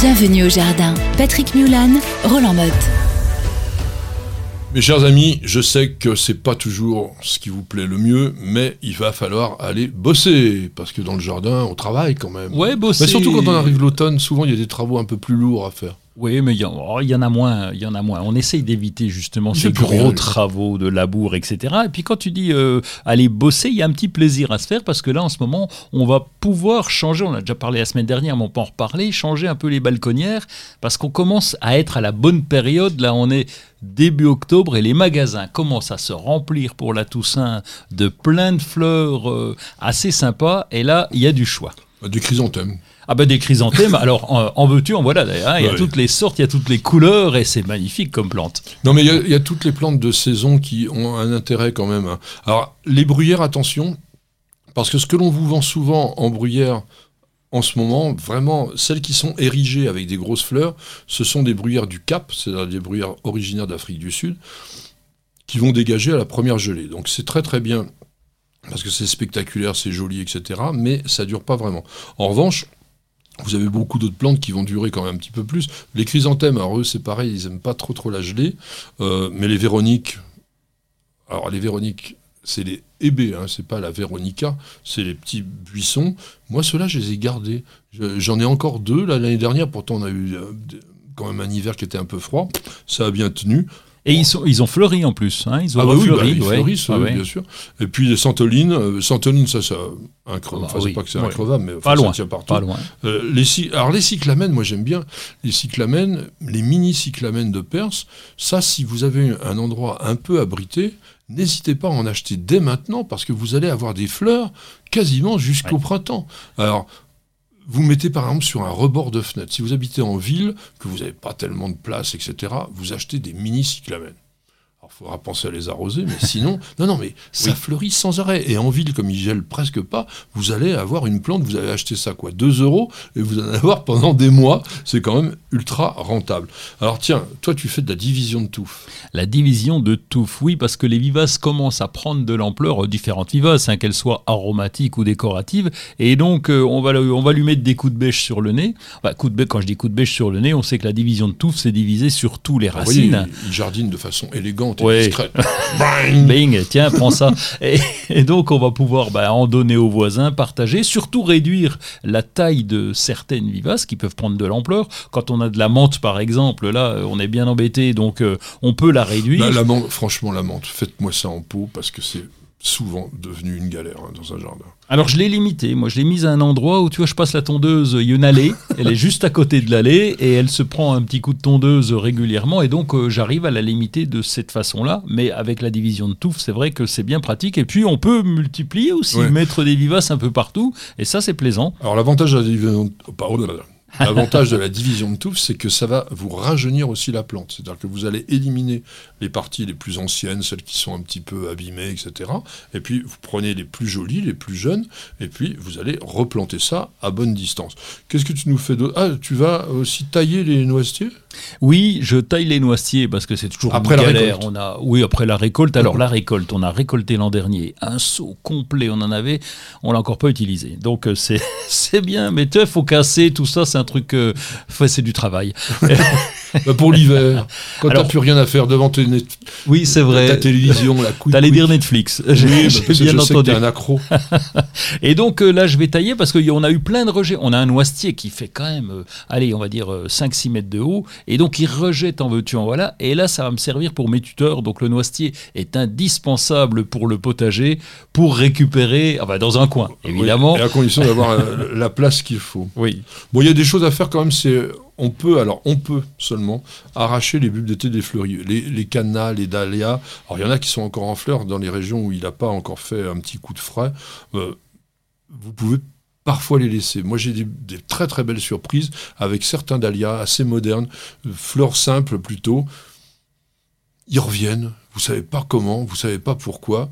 Bienvenue au jardin. Patrick Mulan, Roland Motte. Mes chers amis, je sais que c'est pas toujours ce qui vous plaît le mieux, mais il va falloir aller bosser parce que dans le jardin, on travaille quand même. Ouais, bosser. Mais surtout quand on arrive l'automne, souvent il y a des travaux un peu plus lourds à faire. Oui, mais il y, en- oh, y en a moins. Il y en a moins. On essaye d'éviter justement ces gros travaux de labour, etc. Et puis quand tu dis euh, aller bosser, il y a un petit plaisir à se faire parce que là, en ce moment, on va pouvoir changer. On a déjà parlé la semaine dernière, mais on peut en reparler. Changer un peu les balconnières parce qu'on commence à être à la bonne période. Là, on est début octobre et les magasins commencent à se remplir pour la Toussaint de plein de fleurs euh, assez sympas. Et là, il y a du choix. Des chrysanthèmes. Ah ben des chrysanthèmes, alors en, en veux-tu, en voilà d'ailleurs, hein, il y a Ouais. toutes les sortes, il y a toutes les couleurs et c'est magnifique comme plante. Non, mais il y a- il y, a toutes les plantes de saison qui ont un intérêt quand même. Alors, les bruyères, attention, parce que ce que l'on vous vend souvent en bruyère en ce moment, vraiment, celles qui sont érigées avec des grosses fleurs, ce sont des bruyères du Cap, c'est-à-dire des bruyères originaires d'Afrique du Sud, qui vont dégager à la première gelée. Donc c'est très très bien, parce que c'est spectaculaire, c'est joli, etc. Mais ça dure pas vraiment. En revanche, vous avez beaucoup d'autres plantes qui vont durer quand même un petit peu plus. Les chrysanthèmes, alors eux, c'est pareil, ils aiment pas trop trop la gelée. Euh, mais les véroniques, alors les véroniques, c'est les hébés, hein, c'est pas la véronica, c'est les petits buissons. Moi, ceux-là, je les ai gardés. Je- J'en ai encore deux. L'année dernière, pourtant, on a eu euh, quand même un hiver qui était un peu froid. Ça a bien tenu. Et ils, sont, ils ont fleuri en plus, hein, ils ont Ah bah oui, bah, ils ouais. fleurissent, Ah oui, ouais. bien sûr. Et puis les santolines, euh, santolines, ça, ça, enfin, c'est oui, pas que c'est ouais. increvable, mais enfin, Pas ça loin, tient partout. pas loin. Euh, les, alors les cyclamènes, moi j'aime bien les cyclamènes, les mini cyclamènes de Perse. Ça, si vous avez un endroit un peu abrité, n'hésitez pas à en acheter dès maintenant parce que vous allez avoir des fleurs quasiment jusqu'au printemps. Alors vous mettez par exemple sur un rebord de fenêtre. Si vous habitez en ville, que vous n'avez pas tellement de place, etc., vous achetez des mini cyclamènes. Alors, il faudra penser à les arroser, mais sinon, non, non, mais ça Oui. fleurit sans arrêt. Et en ville, comme il gèle presque pas, vous allez avoir une plante, vous allez acheter ça, quoi, 2 euros, et vous en allez avoir pendant des mois. C'est quand même ultra rentable. Alors, tiens, toi, tu fais de la division de touffe. La division de touffe, oui, parce que les vivaces commencent à prendre de l'ampleur, euh, différentes vivaces, hein, qu'elles soient aromatiques ou décoratives, et donc euh, on, va, on va lui mettre des coups de bêche sur le nez. Coup de bêche, quand je dis coup de bêche sur le nez, on sait que la division de touffe, c'est divisé sur tous les vous voyez, racines. il jardine de façon élégante Bing, tiens, prends ça. Et, et donc, on va pouvoir bah, en donner aux voisins, partager, surtout réduire la taille de certaines vivaces qui peuvent prendre de l'ampleur. Quand on a de la menthe, par exemple, là, on est bien embêté, donc euh, on peut la réduire. La menthe, franchement, la menthe, faites-moi ça en pot parce que c'est souvent devenu une galère hein, dans un jardin. Alors, je l'ai limité. Moi, je l'ai mise à un endroit où, tu vois, je passe la tondeuse, il y a une allée, elle est juste à côté de l'allée et elle se prend un petit coup de tondeuse régulièrement. Et donc, euh, j'arrive à la limiter de cette façon-là. Mais avec la division de touffe, c'est vrai que c'est bien pratique. Et puis, on peut multiplier aussi, Ouais. mettre des vivaces un peu partout. Et ça, c'est plaisant. Alors l'avantage de la division, oh, pardon, l'avantage de la division de touffe, c'est que ça va vous rajeunir aussi la plante. C'est-à-dire que vous allez éliminer les parties les plus anciennes, celles qui sont un petit peu abîmées, etc. Et puis vous prenez les plus jolies, les plus jeunes, et puis vous allez replanter ça à bonne distance. Qu'est-ce que tu nous fais d'autre? Ah, tu vas aussi tailler les noisetiers? Oui, je taille les noisetiers parce que c'est toujours Après une la galère. récolte. On a, oui, après la récolte. Alors la récolte, on a récolté l'an dernier un seau complet. On en avait, on l'a encore pas utilisé. Donc euh, c'est bien, mais tu faut casser tout ça. C'est un truc, euh, c'est du travail. Bah, Pour l'hiver, quand t'as plus rien à faire devant tes net- Oui, c'est ta vrai. télévision, la couille. T'allais dire Netflix. Oui, bah, bien je sais que entendu. t'es un accro. Et donc euh, là, je vais tailler parce qu'on a eu plein de rejets. On a un noisetier qui fait quand même, euh, allez, on va dire euh, 5-6 mètres de haut. Et donc, il rejette en veux-tu, en voilà. Et là, ça va me servir pour mes tuteurs. Donc, le noisetier est indispensable pour le potager, pour récupérer, ah bah, dans un coin, évidemment. Oui, et à condition d'avoir euh, la place qu'il faut. Oui. Bon, il y a des choses à faire quand même. C'est on peut, alors on peut seulement arracher les bulbes d'été des fleuris, les, les cannas, les dahlias. Alors il y en a qui sont encore en fleurs dans les régions où il n'a pas encore fait un petit coup de frais. Euh, vous pouvez parfois les laisser. Moi j'ai des, très très belles surprises avec certains dahlias assez modernes, euh, fleurs simples plutôt. Ils reviennent. Vous savez pas comment, vous savez pas pourquoi.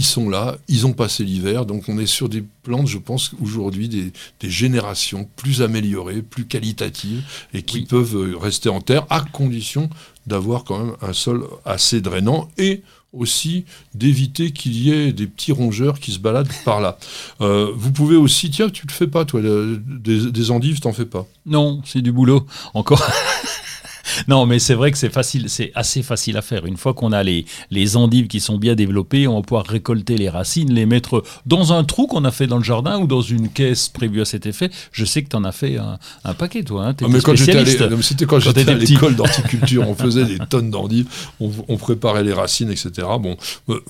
Ils sont là, ils ont passé l'hiver, donc on est sur des plantes, je pense, aujourd'hui, des, générations plus améliorées, plus qualitatives, et qui peuvent euh, rester en terre, à condition d'avoir quand même un sol assez drainant, et aussi d'éviter qu'il y ait des petits rongeurs qui se baladent par là. Euh, vous pouvez aussi, tiens, tu le fais pas, toi, des, des endives, t'en fais pas? Non, c'est du boulot, encore. Non, mais c'est vrai que c'est facile, c'est assez facile à faire. Une fois qu'on a les, les endives qui sont bien développées, on va pouvoir récolter les racines, les mettre dans un trou qu'on a fait dans le jardin ou dans une caisse prévue à cet effet. Je sais que tu en as fait un, paquet, toi. Hein, ah, mais quand j'étais c'était quand, j'étais à l'école d'horticulture, on faisait des tonnes d'endives, on, préparait les racines, etc. Bon, euh,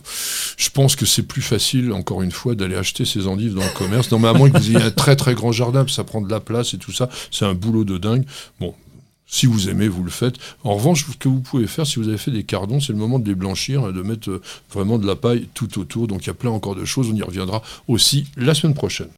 je pense que c'est plus facile, encore une fois, d'aller acheter ces endives dans le commerce. Non, mais à moins que vous ayez un très très grand jardin, ça prend de la place et tout ça, c'est un boulot de dingue. Bon, si vous aimez, vous le faites. En revanche, ce que vous pouvez faire, si vous avez fait des cardons, c'est le moment de les blanchir et de mettre euh, vraiment de la paille tout autour. Donc il y a plein encore de choses. On y reviendra aussi la semaine prochaine.